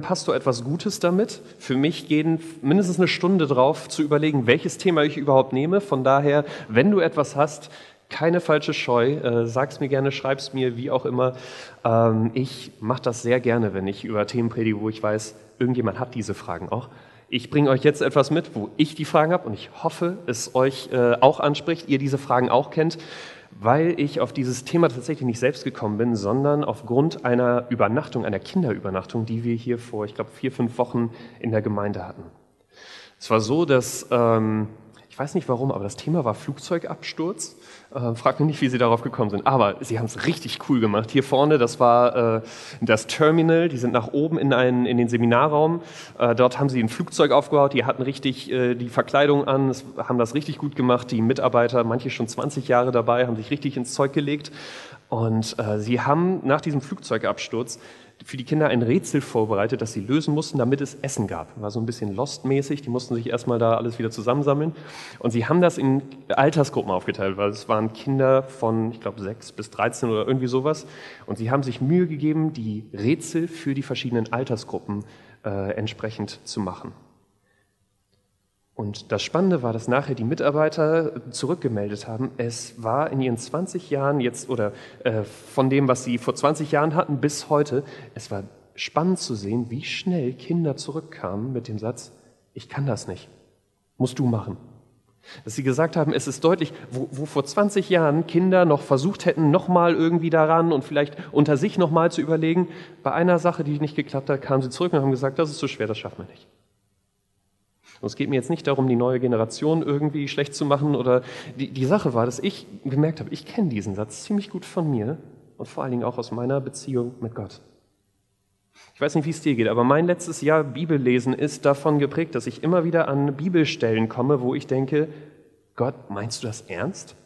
Pastor etwas Gutes damit. Für mich gehen mindestens eine Stunde drauf, zu überlegen, welches Thema ich überhaupt nehme. Von daher, wenn du etwas hast, keine falsche Scheu, äh, sag's mir gerne, schreib's mir, wie auch immer. Ähm, ich mache das sehr gerne, wenn ich über Themen predige, wo ich weiß, irgendjemand hat diese Fragen auch. Ich bringe euch jetzt etwas mit, wo ich die Fragen habe und ich hoffe, es euch äh, auch anspricht, ihr diese Fragen auch kennt weil ich auf dieses Thema tatsächlich nicht selbst gekommen bin, sondern aufgrund einer Übernachtung, einer Kinderübernachtung, die wir hier vor, ich glaube, vier, fünf Wochen in der Gemeinde hatten. Es war so, dass ähm, ich weiß nicht warum, aber das Thema war Flugzeugabsturz. Äh, frag mich nicht, wie Sie darauf gekommen sind. Aber Sie haben es richtig cool gemacht. Hier vorne, das war äh, das Terminal. Die sind nach oben in, einen, in den Seminarraum. Äh, dort haben Sie ein Flugzeug aufgebaut. Die hatten richtig äh, die Verkleidung an, haben das richtig gut gemacht. Die Mitarbeiter, manche schon 20 Jahre dabei, haben sich richtig ins Zeug gelegt. Und äh, Sie haben nach diesem Flugzeugabsturz für die Kinder ein Rätsel vorbereitet, das sie lösen mussten, damit es Essen gab. War so ein bisschen Lost-mäßig, die mussten sich erstmal da alles wieder zusammensammeln. Und sie haben das in Altersgruppen aufgeteilt, weil es waren Kinder von, ich glaube, 6 bis 13 oder irgendwie sowas. Und sie haben sich Mühe gegeben, die Rätsel für die verschiedenen Altersgruppen äh, entsprechend zu machen. Und das Spannende war, dass nachher die Mitarbeiter zurückgemeldet haben, es war in ihren 20 Jahren jetzt oder äh, von dem, was sie vor 20 Jahren hatten bis heute, es war spannend zu sehen, wie schnell Kinder zurückkamen mit dem Satz, ich kann das nicht, musst du machen. Dass sie gesagt haben, es ist deutlich, wo, wo vor 20 Jahren Kinder noch versucht hätten, nochmal irgendwie daran und vielleicht unter sich nochmal zu überlegen, bei einer Sache, die nicht geklappt hat, kamen sie zurück und haben gesagt, das ist zu so schwer, das schaffen wir nicht. Und es geht mir jetzt nicht darum, die neue Generation irgendwie schlecht zu machen oder die, die Sache war, dass ich gemerkt habe, ich kenne diesen Satz ziemlich gut von mir und vor allen Dingen auch aus meiner Beziehung mit Gott. Ich weiß nicht, wie es dir geht, aber mein letztes Jahr Bibellesen ist davon geprägt, dass ich immer wieder an Bibelstellen komme, wo ich denke, Gott, meinst du das ernst?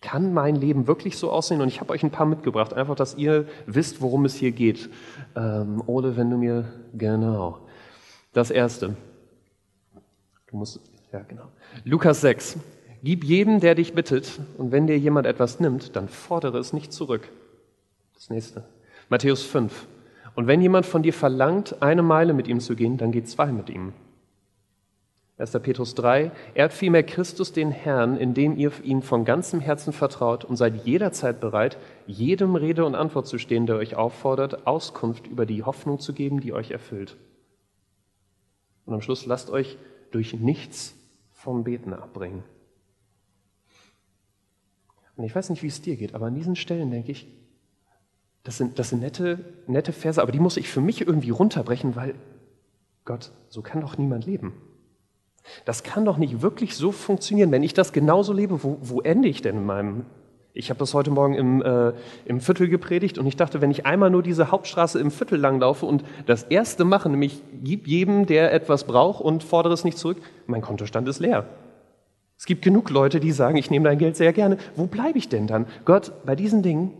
Kann mein Leben wirklich so aussehen? Und ich habe euch ein paar mitgebracht, einfach, dass ihr wisst, worum es hier geht. Ähm, Ole, wenn du mir genau. Das erste. Du musst, ja, genau. Lukas 6. Gib jedem, der dich bittet, und wenn dir jemand etwas nimmt, dann fordere es nicht zurück. Das nächste. Matthäus 5. Und wenn jemand von dir verlangt, eine Meile mit ihm zu gehen, dann geh zwei mit ihm. 1. Petrus 3. Ehrt vielmehr Christus den Herrn, indem ihr ihm von ganzem Herzen vertraut und seid jederzeit bereit, jedem Rede und Antwort zu stehen, der euch auffordert, Auskunft über die Hoffnung zu geben, die euch erfüllt. Und am Schluss lasst euch durch nichts vom Beten abbringen. Und ich weiß nicht, wie es dir geht, aber an diesen Stellen denke ich, das sind, das sind nette, nette Verse, aber die muss ich für mich irgendwie runterbrechen, weil Gott, so kann doch niemand leben. Das kann doch nicht wirklich so funktionieren. Wenn ich das genauso lebe, wo, wo ende ich denn in meinem ich habe das heute Morgen im, äh, im Viertel gepredigt und ich dachte, wenn ich einmal nur diese Hauptstraße im Viertel langlaufe und das Erste mache, nämlich gib jedem, der etwas braucht und fordere es nicht zurück, mein Kontostand ist leer. Es gibt genug Leute, die sagen, ich nehme dein Geld sehr gerne. Wo bleibe ich denn dann? Gott, bei diesen Dingen,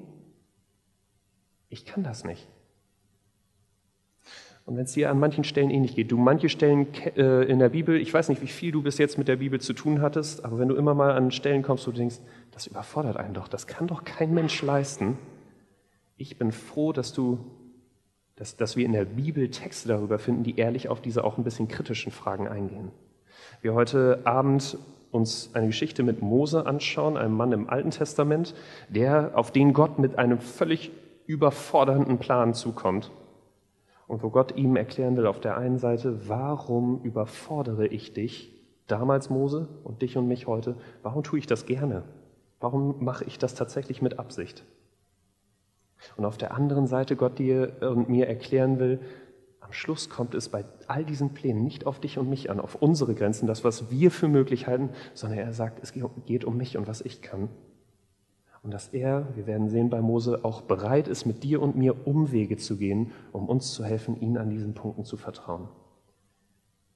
ich kann das nicht. Und wenn es dir an manchen Stellen ähnlich geht, du manche Stellen äh, in der Bibel, ich weiß nicht, wie viel du bis jetzt mit der Bibel zu tun hattest, aber wenn du immer mal an Stellen kommst, wo du denkst, das überfordert einen doch, das kann doch kein Mensch leisten. Ich bin froh, dass du, dass, dass wir in der Bibel Texte darüber finden, die ehrlich auf diese auch ein bisschen kritischen Fragen eingehen. Wir heute Abend uns eine Geschichte mit Mose anschauen, einem Mann im Alten Testament, der, auf den Gott mit einem völlig überfordernden Plan zukommt und wo Gott ihm erklären will auf der einen Seite, warum überfordere ich dich, damals Mose und dich und mich heute, warum tue ich das gerne? Warum mache ich das tatsächlich mit Absicht? Und auf der anderen Seite Gott dir und mir erklären will, am Schluss kommt es bei all diesen Plänen nicht auf dich und mich an, auf unsere Grenzen, das, was wir für möglich halten, sondern er sagt, es geht um mich und was ich kann. Und dass er, wir werden sehen bei Mose, auch bereit ist, mit dir und mir Umwege zu gehen, um uns zu helfen, ihn an diesen Punkten zu vertrauen.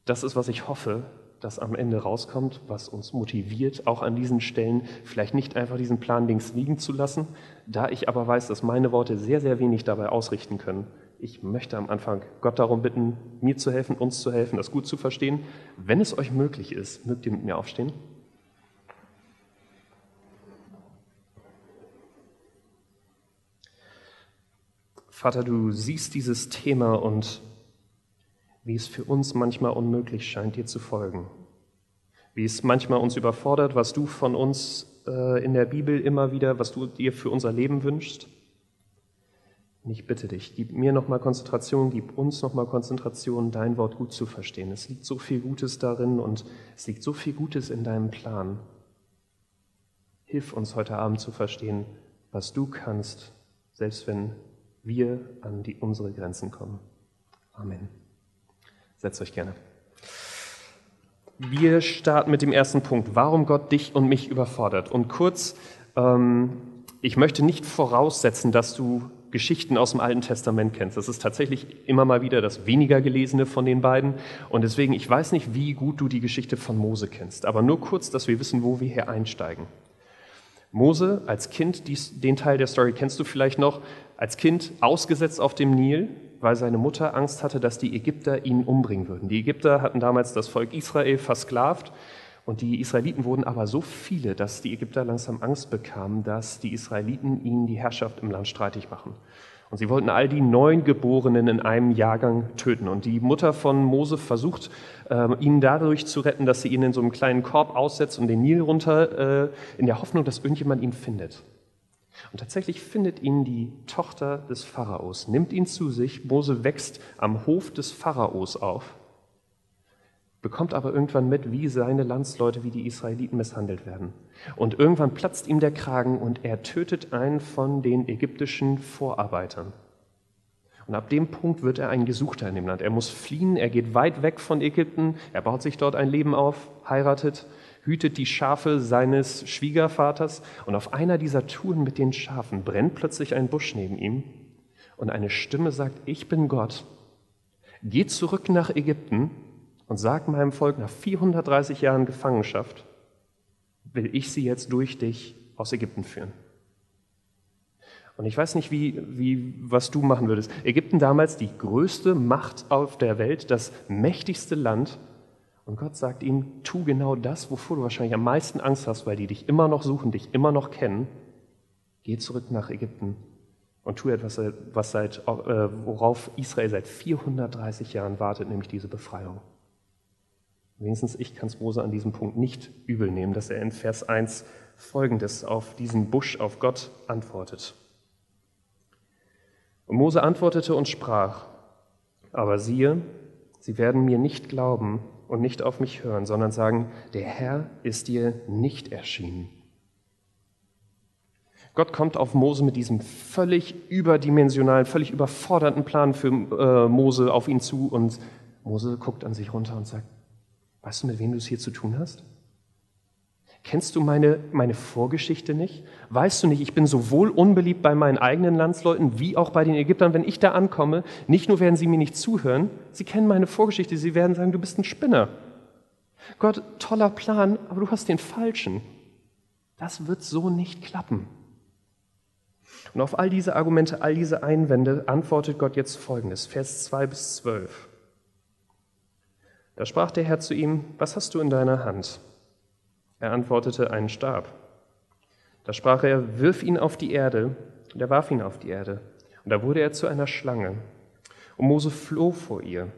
Das ist, was ich hoffe, dass am Ende rauskommt, was uns motiviert, auch an diesen Stellen vielleicht nicht einfach diesen Plan links liegen zu lassen, da ich aber weiß, dass meine Worte sehr, sehr wenig dabei ausrichten können. Ich möchte am Anfang Gott darum bitten, mir zu helfen, uns zu helfen, das gut zu verstehen. Wenn es euch möglich ist, mögt ihr mit mir aufstehen. Vater, du siehst dieses Thema und wie es für uns manchmal unmöglich scheint, dir zu folgen. Wie es manchmal uns überfordert, was du von uns äh, in der Bibel immer wieder, was du dir für unser Leben wünschst. Und ich bitte dich, gib mir nochmal Konzentration, gib uns nochmal Konzentration, dein Wort gut zu verstehen. Es liegt so viel Gutes darin und es liegt so viel Gutes in deinem Plan. Hilf uns heute Abend zu verstehen, was du kannst, selbst wenn wir an die, unsere Grenzen kommen. Amen. Setzt euch gerne. Wir starten mit dem ersten Punkt, warum Gott dich und mich überfordert. Und kurz, ähm, ich möchte nicht voraussetzen, dass du Geschichten aus dem Alten Testament kennst. Das ist tatsächlich immer mal wieder das weniger gelesene von den beiden. Und deswegen, ich weiß nicht, wie gut du die Geschichte von Mose kennst, aber nur kurz, dass wir wissen, wo wir hier einsteigen. Mose als Kind, dies, den Teil der Story kennst du vielleicht noch, als Kind ausgesetzt auf dem Nil, weil seine Mutter Angst hatte, dass die Ägypter ihn umbringen würden. Die Ägypter hatten damals das Volk Israel versklavt und die Israeliten wurden aber so viele, dass die Ägypter langsam Angst bekamen, dass die Israeliten ihnen die Herrschaft im Land streitig machen. Und sie wollten all die Neugeborenen in einem Jahrgang töten. Und die Mutter von Mose versucht, äh, ihn dadurch zu retten, dass sie ihn in so einem kleinen Korb aussetzt und den Nil runter, äh, in der Hoffnung, dass irgendjemand ihn findet. Und tatsächlich findet ihn die Tochter des Pharaos, nimmt ihn zu sich. Mose wächst am Hof des Pharaos auf bekommt aber irgendwann mit, wie seine Landsleute, wie die Israeliten misshandelt werden. Und irgendwann platzt ihm der Kragen und er tötet einen von den ägyptischen Vorarbeitern. Und ab dem Punkt wird er ein Gesuchter in dem Land. Er muss fliehen, er geht weit weg von Ägypten, er baut sich dort ein Leben auf, heiratet, hütet die Schafe seines Schwiegervaters und auf einer dieser Touren mit den Schafen brennt plötzlich ein Busch neben ihm und eine Stimme sagt, ich bin Gott, geh zurück nach Ägypten und sag meinem Volk nach 430 Jahren Gefangenschaft, will ich sie jetzt durch dich aus Ägypten führen. Und ich weiß nicht, wie, wie, was du machen würdest. Ägypten damals die größte Macht auf der Welt, das mächtigste Land. Und Gott sagt ihnen, tu genau das, wovor du wahrscheinlich am meisten Angst hast, weil die dich immer noch suchen, dich immer noch kennen. Geh zurück nach Ägypten und tu etwas, was seit, äh, worauf Israel seit 430 Jahren wartet, nämlich diese Befreiung. Wenigstens ich kann es Mose an diesem Punkt nicht übel nehmen, dass er in Vers 1 folgendes auf diesen Busch auf Gott antwortet. Und Mose antwortete und sprach, aber siehe, sie werden mir nicht glauben und nicht auf mich hören, sondern sagen, der Herr ist dir nicht erschienen. Gott kommt auf Mose mit diesem völlig überdimensionalen, völlig überfordernden Plan für äh, Mose auf ihn zu und Mose guckt an sich runter und sagt, Weißt du, mit wem du es hier zu tun hast? Kennst du meine, meine Vorgeschichte nicht? Weißt du nicht, ich bin sowohl unbeliebt bei meinen eigenen Landsleuten wie auch bei den Ägyptern. Wenn ich da ankomme, nicht nur werden sie mir nicht zuhören, sie kennen meine Vorgeschichte, sie werden sagen, du bist ein Spinner. Gott, toller Plan, aber du hast den falschen. Das wird so nicht klappen. Und auf all diese Argumente, all diese Einwände antwortet Gott jetzt folgendes, Vers 2 bis 12. Da sprach der Herr zu ihm, was hast du in deiner Hand? Er antwortete, einen Stab. Da sprach er, wirf ihn auf die Erde. Und er warf ihn auf die Erde. Und da wurde er zu einer Schlange. Und Mose floh vor ihr.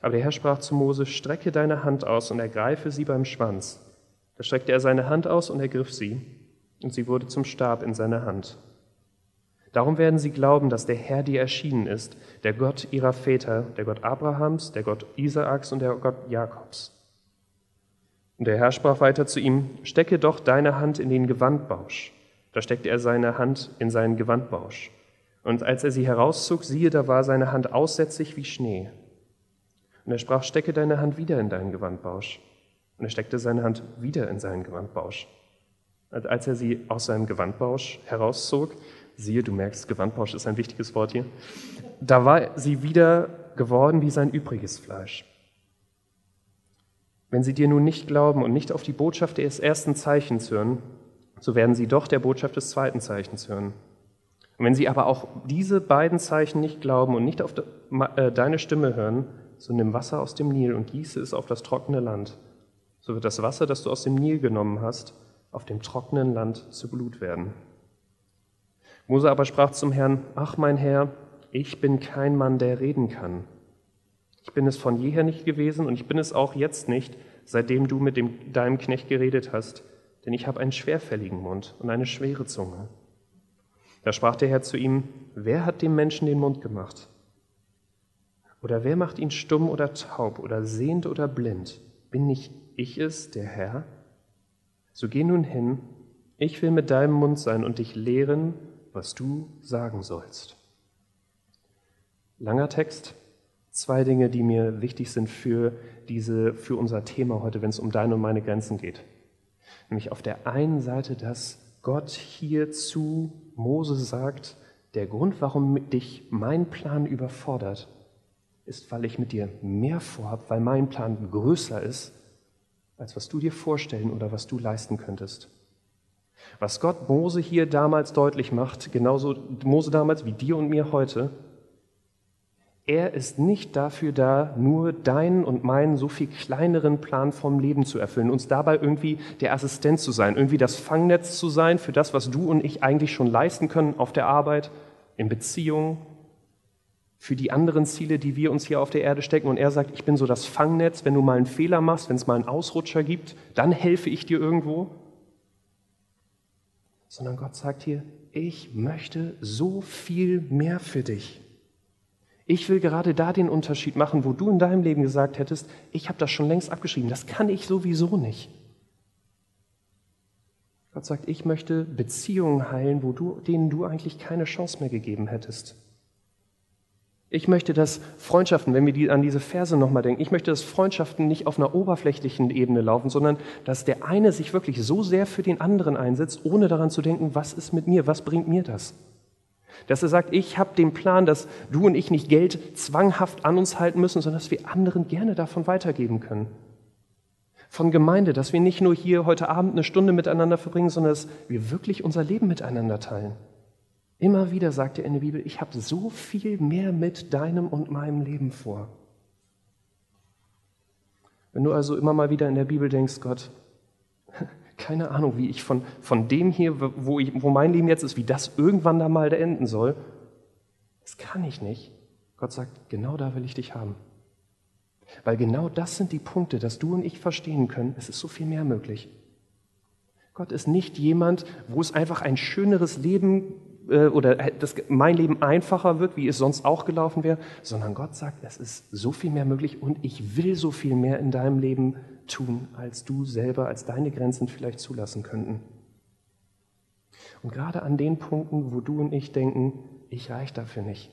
Aber der Herr sprach zu Mose, strecke deine Hand aus und ergreife sie beim Schwanz. Da streckte er seine Hand aus und ergriff sie. Und sie wurde zum Stab in seiner Hand. Darum werden sie glauben, dass der Herr dir erschienen ist, der Gott ihrer Väter, der Gott Abrahams, der Gott Isaaks und der Gott Jakobs. Und der Herr sprach weiter zu ihm, stecke doch deine Hand in den Gewandbausch. Da steckte er seine Hand in seinen Gewandbausch. Und als er sie herauszog, siehe, da war seine Hand aussätzig wie Schnee. Und er sprach, stecke deine Hand wieder in deinen Gewandbausch. Und er steckte seine Hand wieder in seinen Gewandbausch. Und als er sie aus seinem Gewandbausch herauszog, siehe, du merkst, Gewandbausch ist ein wichtiges Wort hier, da war sie wieder geworden wie sein übriges Fleisch. Wenn sie dir nun nicht glauben und nicht auf die Botschaft des ersten Zeichens hören, so werden sie doch der Botschaft des zweiten Zeichens hören. Und wenn sie aber auch diese beiden Zeichen nicht glauben und nicht auf äh, deine Stimme hören, so nimm Wasser aus dem Nil und gieße es auf das trockene Land. So wird das Wasser, das du aus dem Nil genommen hast, auf dem trockenen Land zu Blut werden. Mose aber sprach zum Herrn, ach mein Herr, ich bin kein Mann, der reden kann. Ich bin es von jeher nicht gewesen und ich bin es auch jetzt nicht, seitdem du mit dem, deinem Knecht geredet hast, denn ich habe einen schwerfälligen Mund und eine schwere Zunge. Da sprach der Herr zu ihm, wer hat dem Menschen den Mund gemacht? Oder wer macht ihn stumm oder taub oder sehend oder blind? Bin nicht ich es, der Herr? So geh nun hin, ich will mit deinem Mund sein und dich lehren, was du sagen sollst. Langer Text, zwei Dinge, die mir wichtig sind für, diese, für unser Thema heute, wenn es um deine und meine Grenzen geht. Nämlich auf der einen Seite, dass Gott hier zu Mose sagt, der Grund, warum dich mein Plan überfordert, ist, weil ich mit dir mehr vorhab, weil mein Plan größer ist, als was du dir vorstellen oder was du leisten könntest. Was Gott Mose hier damals deutlich macht, genauso Mose damals wie dir und mir heute, er ist nicht dafür da, nur deinen und meinen so viel kleineren Plan vom Leben zu erfüllen, uns dabei irgendwie der Assistent zu sein, irgendwie das Fangnetz zu sein für das, was du und ich eigentlich schon leisten können auf der Arbeit, in Beziehungen, für die anderen Ziele, die wir uns hier auf der Erde stecken. Und er sagt, ich bin so das Fangnetz, wenn du mal einen Fehler machst, wenn es mal einen Ausrutscher gibt, dann helfe ich dir irgendwo. Sondern Gott sagt hier, ich möchte so viel mehr für dich. Ich will gerade da den Unterschied machen, wo du in deinem Leben gesagt hättest, ich habe das schon längst abgeschrieben, das kann ich sowieso nicht. Gott sagt, ich möchte Beziehungen heilen, wo du, denen du eigentlich keine Chance mehr gegeben hättest. Ich möchte, dass Freundschaften, wenn wir die, an diese Verse nochmal denken, ich möchte, dass Freundschaften nicht auf einer oberflächlichen Ebene laufen, sondern dass der eine sich wirklich so sehr für den anderen einsetzt, ohne daran zu denken, was ist mit mir, was bringt mir das? Dass er sagt, ich habe den Plan, dass du und ich nicht Geld zwanghaft an uns halten müssen, sondern dass wir anderen gerne davon weitergeben können. Von Gemeinde, dass wir nicht nur hier heute Abend eine Stunde miteinander verbringen, sondern dass wir wirklich unser Leben miteinander teilen. Immer wieder sagt er in der Bibel, ich habe so viel mehr mit deinem und meinem Leben vor. Wenn du also immer mal wieder in der Bibel denkst, Gott, keine Ahnung, wie ich von, von dem hier, wo, ich, wo mein Leben jetzt ist, wie das irgendwann da mal enden soll, das kann ich nicht. Gott sagt, genau da will ich dich haben. Weil genau das sind die Punkte, dass du und ich verstehen können, es ist so viel mehr möglich. Gott ist nicht jemand, wo es einfach ein schöneres Leben äh, oder dass mein Leben einfacher wird, wie es sonst auch gelaufen wäre, sondern Gott sagt, es ist so viel mehr möglich und ich will so viel mehr in deinem Leben tun, als du selber, als deine Grenzen vielleicht zulassen könnten. Und gerade an den Punkten, wo du und ich denken, ich reich dafür nicht,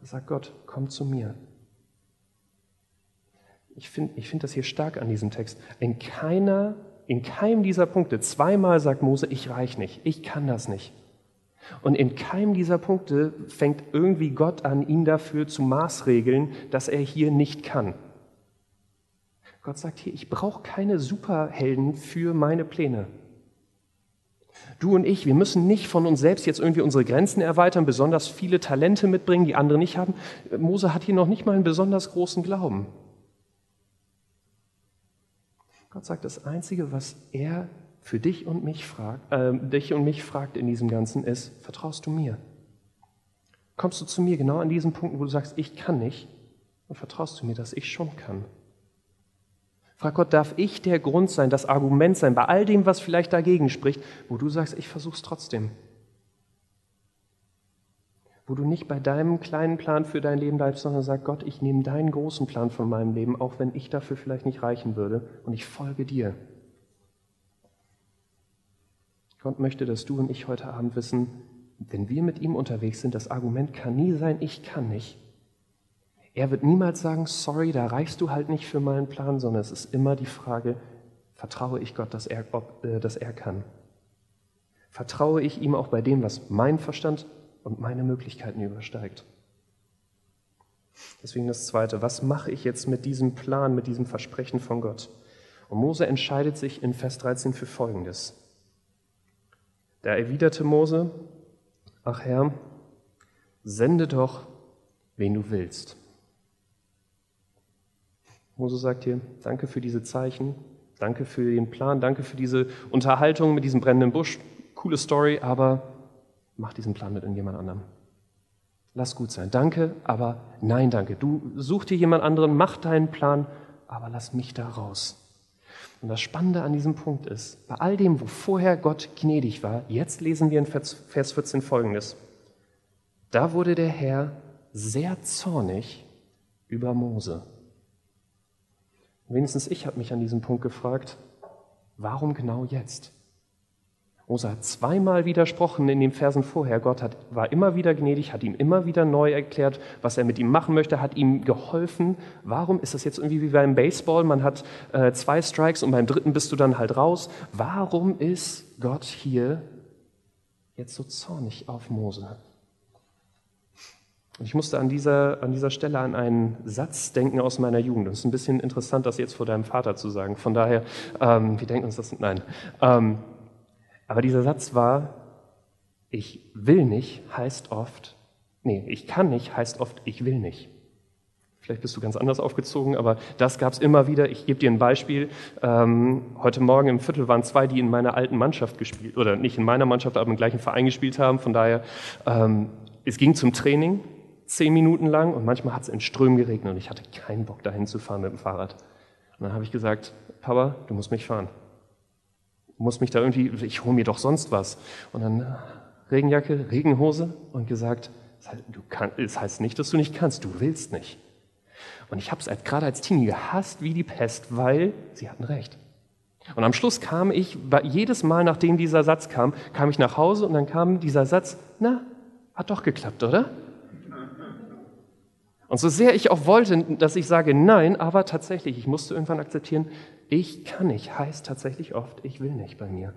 da sagt Gott, komm zu mir. Ich finde ich find das hier stark an diesem Text. In keiner, in keinem dieser Punkte, zweimal sagt Mose, ich reich nicht, ich kann das nicht. Und in keinem dieser Punkte fängt irgendwie Gott an, ihn dafür zu maßregeln, dass er hier nicht kann. Gott sagt hier, ich brauche keine Superhelden für meine Pläne. Du und ich, wir müssen nicht von uns selbst jetzt irgendwie unsere Grenzen erweitern, besonders viele Talente mitbringen, die andere nicht haben. Mose hat hier noch nicht mal einen besonders großen Glauben. Gott sagt, das Einzige, was er für dich und mich fragt, äh, dich und mich fragt in diesem Ganzen ist, vertraust du mir? Kommst du zu mir genau an diesen Punkten, wo du sagst, ich kann nicht, und vertraust du mir, dass ich schon kann? Frag Gott, darf ich der Grund sein, das Argument sein, bei all dem, was vielleicht dagegen spricht, wo du sagst, ich versuch's trotzdem? Wo du nicht bei deinem kleinen Plan für dein Leben bleibst, sondern sagst, Gott, ich nehme deinen großen Plan von meinem Leben, auch wenn ich dafür vielleicht nicht reichen würde, und ich folge dir. Gott möchte, dass du und ich heute Abend wissen, wenn wir mit ihm unterwegs sind, das Argument kann nie sein, ich kann nicht. Er wird niemals sagen, sorry, da reichst du halt nicht für meinen Plan, sondern es ist immer die Frage, vertraue ich Gott, dass er, ob, äh, dass er kann? Vertraue ich ihm auch bei dem, was mein Verstand und meine Möglichkeiten übersteigt? Deswegen das Zweite, was mache ich jetzt mit diesem Plan, mit diesem Versprechen von Gott? Und Mose entscheidet sich in Vers 13 für Folgendes. Da erwiderte Mose, ach Herr, sende doch, wen du willst. Mose sagt hier, danke für diese Zeichen, danke für den Plan, danke für diese Unterhaltung mit diesem brennenden Busch. Coole Story, aber mach diesen Plan mit irgendjemand anderem. lass gut sein. Danke, aber nein, danke. Du such dir jemand anderen, mach deinen Plan, aber lass mich da raus. Und das Spannende an diesem Punkt ist, bei all dem, wo vorher Gott gnädig war, jetzt lesen wir in Vers 14 folgendes. Da wurde der Herr sehr zornig über Mose. Wenigstens ich habe mich an diesem Punkt gefragt, warum genau jetzt? Mose hat zweimal widersprochen in den Versen vorher. Gott hat, war immer wieder gnädig, hat ihm immer wieder neu erklärt, was er mit ihm machen möchte, hat ihm geholfen. Warum ist das jetzt irgendwie wie beim Baseball? Man hat äh, zwei Strikes und beim dritten bist du dann halt raus. Warum ist Gott hier jetzt so zornig auf Mose? Und ich musste an dieser, an dieser Stelle an einen Satz denken aus meiner Jugend. Das ist ein bisschen interessant, das jetzt vor deinem Vater zu sagen. Von daher, ähm, wir denken uns das, nein. Ähm, aber dieser Satz war, ich will nicht heißt oft, nee, ich kann nicht heißt oft, ich will nicht. Vielleicht bist du ganz anders aufgezogen, aber das gab es immer wieder. Ich gebe dir ein Beispiel. Ähm, heute Morgen im Viertel waren zwei, die in meiner alten Mannschaft gespielt, oder nicht in meiner Mannschaft, aber im gleichen Verein gespielt haben. Von daher, ähm, es ging zum Training, zehn Minuten lang, und manchmal hat es in Strömen geregnet und ich hatte keinen Bock, dahin zu fahren mit dem Fahrrad. Und dann habe ich gesagt, Papa, du musst mich fahren muss mich da irgendwie, ich hole mir doch sonst was. Und dann Regenjacke, Regenhose und gesagt, du kann, das heißt nicht, dass du nicht kannst, du willst nicht. Und ich habe es gerade als Teenie gehasst wie die Pest, weil sie hatten recht. Und am Schluss kam ich, jedes Mal nachdem dieser Satz kam, kam ich nach Hause und dann kam dieser Satz, na, hat doch geklappt, oder? Und so sehr ich auch wollte, dass ich sage nein, aber tatsächlich, ich musste irgendwann akzeptieren, ich kann nicht, heißt tatsächlich oft, ich will nicht bei mir.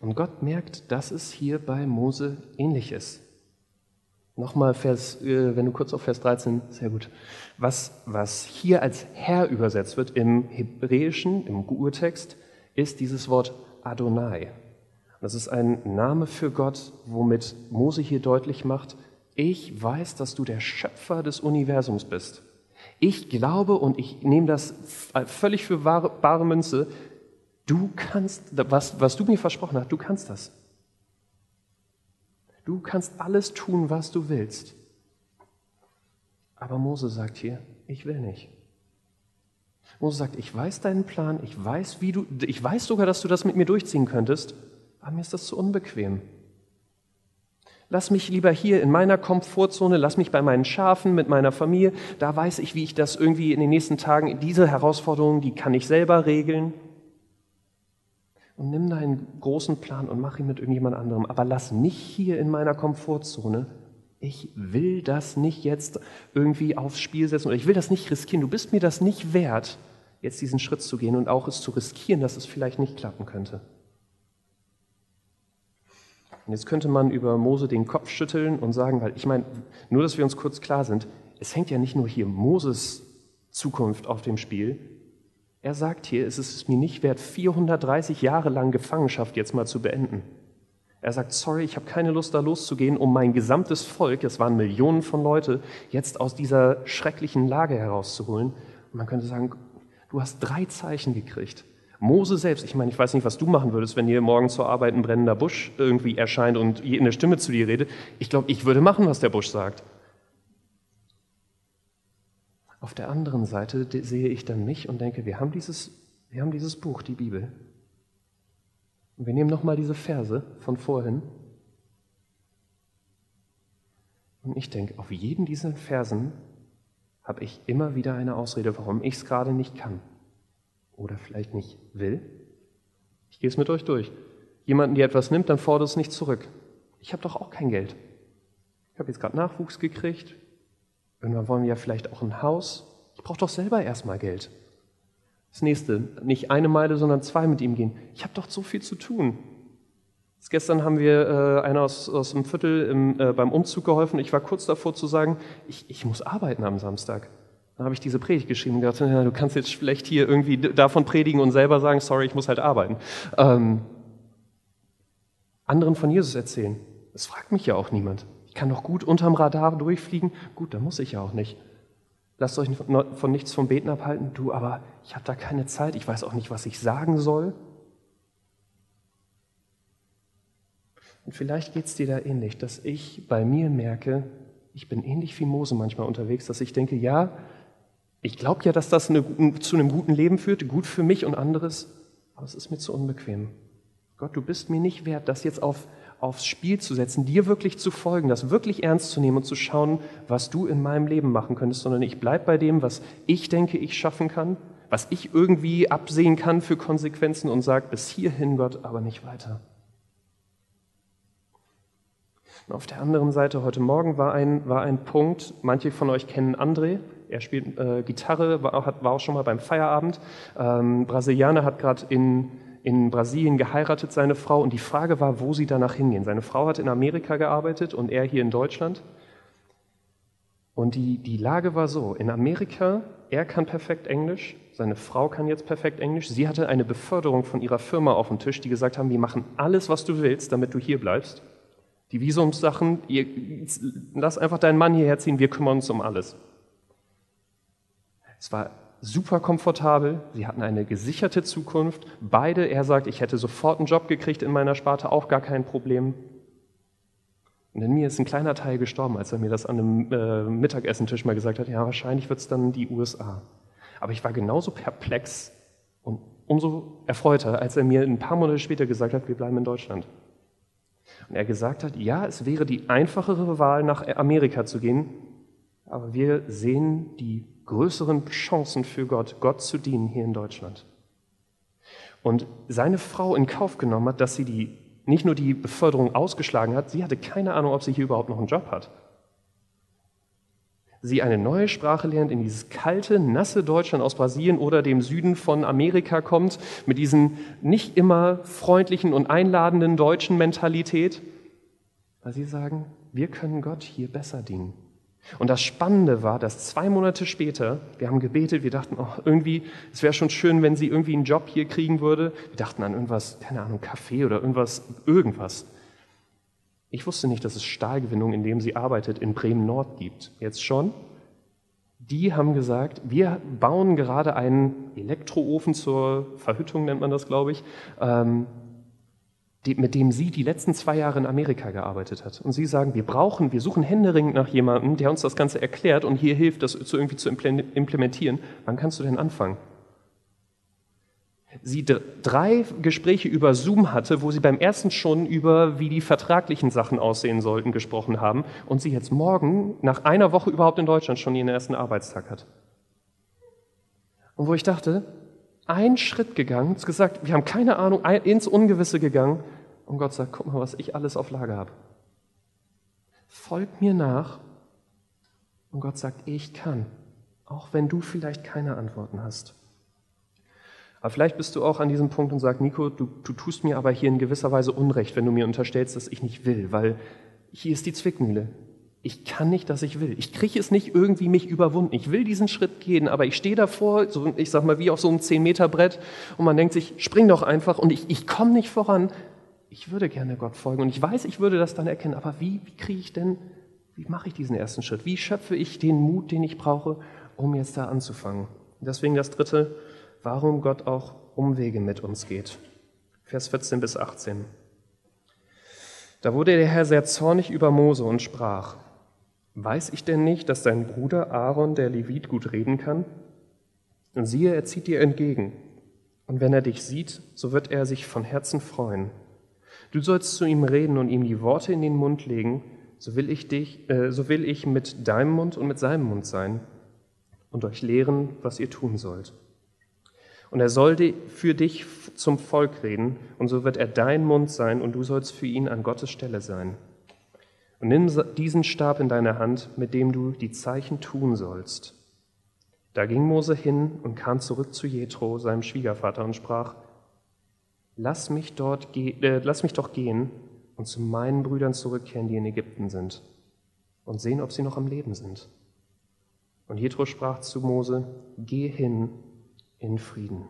Und Gott merkt, dass es hier bei Mose ähnlich ist. Nochmal Vers, äh, wenn du kurz auf Vers 13, sehr gut. Was, was hier als Herr übersetzt wird im Hebräischen, im Urtext, ist dieses Wort Adonai. Das ist ein Name für Gott, womit Mose hier deutlich macht, ich weiß, dass du der Schöpfer des Universums bist. Ich glaube und ich nehme das völlig für wahre, bare Münze. Du kannst, was, was du mir versprochen hast, du kannst das. Du kannst alles tun, was du willst. Aber Mose sagt hier, ich will nicht. Mose sagt, ich weiß deinen Plan, ich weiß, wie du, ich weiß sogar, dass du das mit mir durchziehen könntest, aber mir ist das zu unbequem. Lass mich lieber hier in meiner Komfortzone, lass mich bei meinen Schafen mit meiner Familie. Da weiß ich, wie ich das irgendwie in den nächsten Tagen, diese Herausforderungen, die kann ich selber regeln. Und nimm deinen großen Plan und mach ihn mit irgendjemand anderem. Aber lass mich hier in meiner Komfortzone. Ich will das nicht jetzt irgendwie aufs Spiel setzen oder ich will das nicht riskieren. Du bist mir das nicht wert, jetzt diesen Schritt zu gehen und auch es zu riskieren, dass es vielleicht nicht klappen könnte. Und jetzt könnte man über Mose den Kopf schütteln und sagen, weil ich meine, nur dass wir uns kurz klar sind, es hängt ja nicht nur hier Moses Zukunft auf dem Spiel. Er sagt hier, es ist mir nicht wert, 430 Jahre lang Gefangenschaft jetzt mal zu beenden. Er sagt, sorry, ich habe keine Lust, da loszugehen, um mein gesamtes Volk, es waren Millionen von Leute, jetzt aus dieser schrecklichen Lage herauszuholen. Und man könnte sagen, du hast drei Zeichen gekriegt. Mose selbst, ich meine, ich weiß nicht, was du machen würdest, wenn hier morgen zur Arbeit ein brennender Busch irgendwie erscheint und eine Stimme zu dir redet. Ich glaube, ich würde machen, was der Busch sagt. Auf der anderen Seite sehe ich dann mich und denke, wir haben dieses, wir haben dieses Buch, die Bibel. Und wir nehmen nochmal diese Verse von vorhin. Und ich denke, auf jeden dieser Versen habe ich immer wieder eine Ausrede, warum ich es gerade nicht kann oder vielleicht nicht will? Ich gehe es mit euch durch. Jemanden, der etwas nimmt, dann fordert es nicht zurück. Ich habe doch auch kein Geld. Ich habe jetzt gerade Nachwuchs gekriegt. Irgendwann wollen wir ja vielleicht auch ein Haus. Ich brauche doch selber erstmal Geld. Das nächste, nicht eine Meile, sondern zwei mit ihm gehen. Ich habe doch so viel zu tun. Gestern haben wir äh, einer aus, aus dem Viertel im, äh, beim Umzug geholfen. Ich war kurz davor zu sagen, ich, ich muss arbeiten am Samstag. Dann habe ich diese Predigt geschrieben und gedacht, du kannst jetzt schlecht hier irgendwie davon predigen und selber sagen, sorry, ich muss halt arbeiten. Ähm, anderen von Jesus erzählen. Das fragt mich ja auch niemand. Ich kann doch gut unterm Radar durchfliegen. Gut, da muss ich ja auch nicht. Lasst euch von nichts vom Beten abhalten. Du, aber ich habe da keine Zeit. Ich weiß auch nicht, was ich sagen soll. Und vielleicht geht es dir da ähnlich, dass ich bei mir merke, ich bin ähnlich wie Mose manchmal unterwegs, dass ich denke, ja, ich glaube ja, dass das eine, zu einem guten Leben führt, gut für mich und anderes, aber es ist mir zu unbequem. Gott, du bist mir nicht wert, das jetzt auf, aufs Spiel zu setzen, dir wirklich zu folgen, das wirklich ernst zu nehmen und zu schauen, was du in meinem Leben machen könntest, sondern ich bleibe bei dem, was ich denke, ich schaffen kann, was ich irgendwie absehen kann für Konsequenzen und sage, bis hierhin, Gott, aber nicht weiter. Und auf der anderen Seite, heute Morgen war ein, war ein Punkt, manche von euch kennen André, er spielt äh, Gitarre, war auch, war auch schon mal beim Feierabend. Ähm, Brasilianer hat gerade in, in Brasilien geheiratet, seine Frau, und die Frage war, wo sie danach hingehen. Seine Frau hat in Amerika gearbeitet und er hier in Deutschland. Und die, die Lage war so, in Amerika, er kann perfekt Englisch, seine Frau kann jetzt perfekt Englisch, sie hatte eine Beförderung von ihrer Firma auf dem Tisch, die gesagt haben, wir machen alles, was du willst, damit du hier bleibst. Die Visumssachen, ihr, lass einfach deinen Mann hierher ziehen, wir kümmern uns um alles. Es war super komfortabel, sie hatten eine gesicherte Zukunft. Beide, er sagt, ich hätte sofort einen Job gekriegt in meiner Sparte, auch gar kein Problem. Und in mir ist ein kleiner Teil gestorben, als er mir das an einem äh, Mittagessentisch mal gesagt hat, ja, wahrscheinlich wird es dann die USA. Aber ich war genauso perplex und umso erfreuter, als er mir ein paar Monate später gesagt hat, wir bleiben in Deutschland. Und er gesagt hat, ja, es wäre die einfachere Wahl, nach Amerika zu gehen, aber wir sehen die größeren Chancen für Gott, Gott zu dienen hier in Deutschland. Und seine Frau in Kauf genommen hat, dass sie die, nicht nur die Beförderung ausgeschlagen hat, sie hatte keine Ahnung, ob sie hier überhaupt noch einen Job hat. Sie eine neue Sprache lernt, in dieses kalte, nasse Deutschland aus Brasilien oder dem Süden von Amerika kommt, mit diesen nicht immer freundlichen und einladenden deutschen Mentalität, weil sie sagen, wir können Gott hier besser dienen. Und das Spannende war, dass zwei Monate später, wir haben gebetet, wir dachten, oh, irgendwie, es wäre schon schön, wenn sie irgendwie einen Job hier kriegen würde. Wir dachten an irgendwas, keine Ahnung, Kaffee oder irgendwas, irgendwas. Ich wusste nicht, dass es Stahlgewinnung, in dem sie arbeitet, in Bremen Nord gibt. Jetzt schon. Die haben gesagt, wir bauen gerade einen Elektroofen zur Verhüttung, nennt man das, glaube ich. Ähm, mit dem sie die letzten zwei Jahre in Amerika gearbeitet hat. Und sie sagen, wir brauchen, wir suchen händeringend nach jemandem, der uns das Ganze erklärt und hier hilft, das zu irgendwie zu implementieren. Wann kannst du denn anfangen? Sie drei Gespräche über Zoom hatte, wo sie beim ersten schon über, wie die vertraglichen Sachen aussehen sollten, gesprochen haben und sie jetzt morgen, nach einer Woche überhaupt in Deutschland, schon ihren ersten Arbeitstag hat. Und wo ich dachte, einen Schritt gegangen, gesagt, wir haben keine Ahnung, ins Ungewisse gegangen. Und Gott sagt, guck mal, was ich alles auf Lager habe. Folg mir nach. Und Gott sagt, ich kann, auch wenn du vielleicht keine Antworten hast. Aber vielleicht bist du auch an diesem Punkt und sagst, Nico, du, du tust mir aber hier in gewisser Weise Unrecht, wenn du mir unterstellst, dass ich nicht will, weil hier ist die Zwickmühle ich kann nicht, dass ich will. Ich kriege es nicht irgendwie mich überwunden. Ich will diesen Schritt gehen, aber ich stehe davor, so, ich sag mal, wie auf so einem 10-Meter-Brett und man denkt sich, spring doch einfach und ich, ich komme nicht voran. Ich würde gerne Gott folgen und ich weiß, ich würde das dann erkennen, aber wie, wie kriege ich denn, wie mache ich diesen ersten Schritt? Wie schöpfe ich den Mut, den ich brauche, um jetzt da anzufangen? Deswegen das dritte, warum Gott auch Umwege mit uns geht. Vers 14 bis 18. Da wurde der Herr sehr zornig über Mose und sprach, Weiß ich denn nicht, dass dein Bruder Aaron, der Levit, gut reden kann? Und siehe, er zieht dir entgegen. Und wenn er dich sieht, so wird er sich von Herzen freuen. Du sollst zu ihm reden und ihm die Worte in den Mund legen, so will ich dich, äh, so will ich mit deinem Mund und mit seinem Mund sein und euch lehren, was ihr tun sollt. Und er soll für dich zum Volk reden, und so wird er dein Mund sein, und du sollst für ihn an Gottes Stelle sein. Und nimm diesen Stab in deine Hand, mit dem du die Zeichen tun sollst. Da ging Mose hin und kam zurück zu Jethro, seinem Schwiegervater, und sprach: Lass mich, dort äh, lass mich doch gehen und zu meinen Brüdern zurückkehren, die in Ägypten sind, und sehen, ob sie noch am Leben sind. Und Jethro sprach zu Mose: Geh hin in Frieden.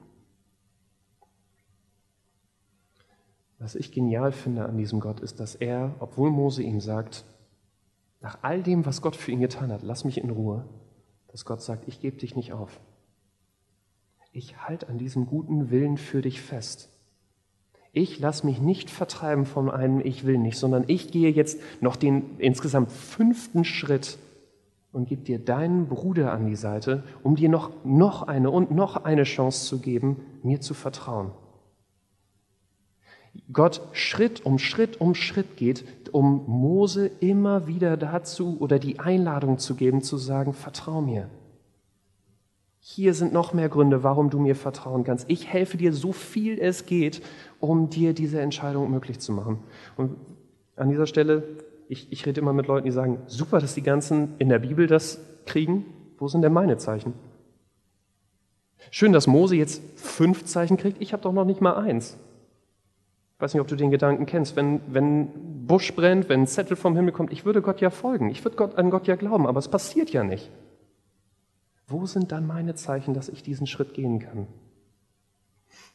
Was ich genial finde an diesem Gott ist, dass er, obwohl Mose ihm sagt, nach all dem, was Gott für ihn getan hat, lass mich in Ruhe, dass Gott sagt, ich gebe dich nicht auf. Ich halte an diesem guten Willen für dich fest. Ich lasse mich nicht vertreiben von einem Ich will nicht, sondern ich gehe jetzt noch den insgesamt fünften Schritt und gebe dir deinen Bruder an die Seite, um dir noch, noch eine und noch eine Chance zu geben, mir zu vertrauen. Gott Schritt um Schritt um Schritt geht, um Mose immer wieder dazu oder die Einladung zu geben, zu sagen, vertrau mir. Hier sind noch mehr Gründe, warum du mir vertrauen kannst. Ich helfe dir so viel es geht, um dir diese Entscheidung möglich zu machen. Und an dieser Stelle, ich, ich rede immer mit Leuten, die sagen, super, dass die ganzen in der Bibel das kriegen. Wo sind denn meine Zeichen? Schön, dass Mose jetzt fünf Zeichen kriegt. Ich habe doch noch nicht mal eins. Ich weiß nicht, ob du den Gedanken kennst. Wenn, wenn Busch brennt, wenn ein Zettel vom Himmel kommt, ich würde Gott ja folgen. Ich würde Gott, an Gott ja glauben, aber es passiert ja nicht. Wo sind dann meine Zeichen, dass ich diesen Schritt gehen kann?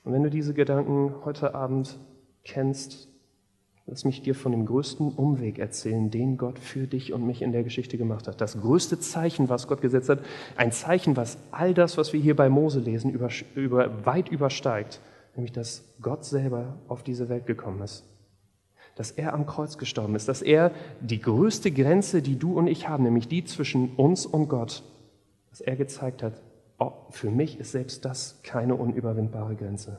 Und wenn du diese Gedanken heute Abend kennst, lass mich dir von dem größten Umweg erzählen, den Gott für dich und mich in der Geschichte gemacht hat. Das größte Zeichen, was Gott gesetzt hat, ein Zeichen, was all das, was wir hier bei Mose lesen, über, über, weit übersteigt, nämlich dass Gott selber auf diese Welt gekommen ist. Dass er am Kreuz gestorben ist, dass er die größte Grenze, die du und ich haben, nämlich die zwischen uns und Gott, dass er gezeigt hat, oh, für mich ist selbst das keine unüberwindbare Grenze.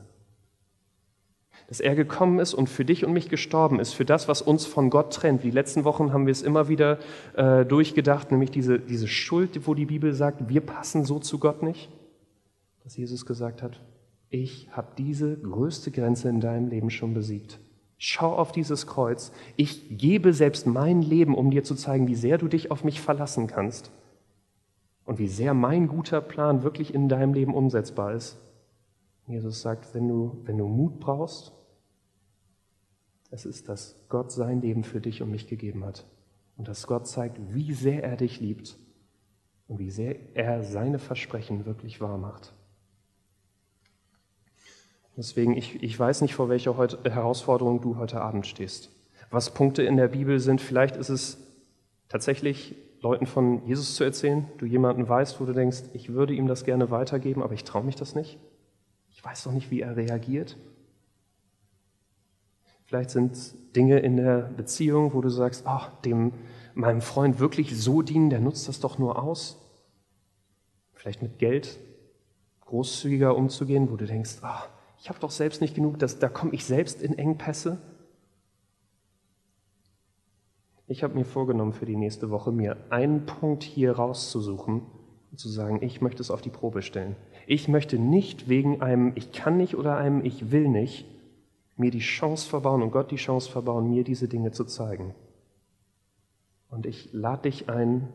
Dass er gekommen ist und für dich und mich gestorben ist, für das, was uns von Gott trennt. Die letzten Wochen haben wir es immer wieder äh, durchgedacht, nämlich diese, diese Schuld, wo die Bibel sagt, wir passen so zu Gott nicht. Dass Jesus gesagt hat, ich habe diese größte Grenze in deinem Leben schon besiegt. Schau auf dieses Kreuz. Ich gebe selbst mein Leben, um dir zu zeigen, wie sehr du dich auf mich verlassen kannst und wie sehr mein guter Plan wirklich in deinem Leben umsetzbar ist. Jesus sagt, wenn du, wenn du Mut brauchst, es ist, dass Gott sein Leben für dich und mich gegeben hat. Und dass Gott zeigt, wie sehr er dich liebt und wie sehr er seine Versprechen wirklich wahr macht. Deswegen, ich, ich weiß nicht, vor welcher heute, Herausforderung du heute Abend stehst. Was Punkte in der Bibel sind, vielleicht ist es tatsächlich Leuten von Jesus zu erzählen, du jemanden weißt, wo du denkst, ich würde ihm das gerne weitergeben, aber ich traue mich das nicht. Ich weiß doch nicht, wie er reagiert. Vielleicht sind Dinge in der Beziehung, wo du sagst, ach, dem meinem Freund wirklich so dienen, der nutzt das doch nur aus. Vielleicht mit Geld großzügiger umzugehen, wo du denkst, ach, ich habe doch selbst nicht genug, das, da komme ich selbst in Engpässe. Ich habe mir vorgenommen für die nächste Woche, mir einen Punkt hier rauszusuchen und zu sagen, ich möchte es auf die Probe stellen. Ich möchte nicht wegen einem Ich kann nicht oder einem Ich will nicht mir die Chance verbauen und Gott die Chance verbauen, mir diese Dinge zu zeigen. Und ich lade dich ein,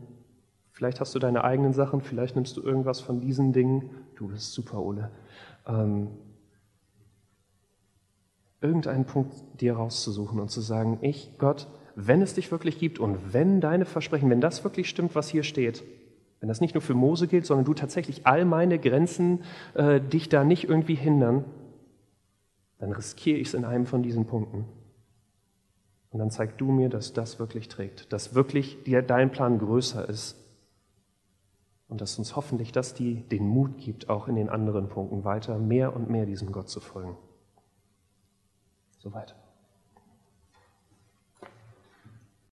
vielleicht hast du deine eigenen Sachen, vielleicht nimmst du irgendwas von diesen Dingen, du bist super, Ole, ähm, irgendeinen Punkt dir rauszusuchen und zu sagen, ich, Gott, wenn es dich wirklich gibt und wenn deine Versprechen, wenn das wirklich stimmt, was hier steht, wenn das nicht nur für Mose gilt, sondern du tatsächlich all meine Grenzen äh, dich da nicht irgendwie hindern, dann riskiere ich es in einem von diesen Punkten. Und dann zeig du mir, dass das wirklich trägt, dass wirklich dir dein Plan größer ist und dass uns hoffentlich das die, den Mut gibt, auch in den anderen Punkten weiter mehr und mehr diesem Gott zu folgen. Soweit.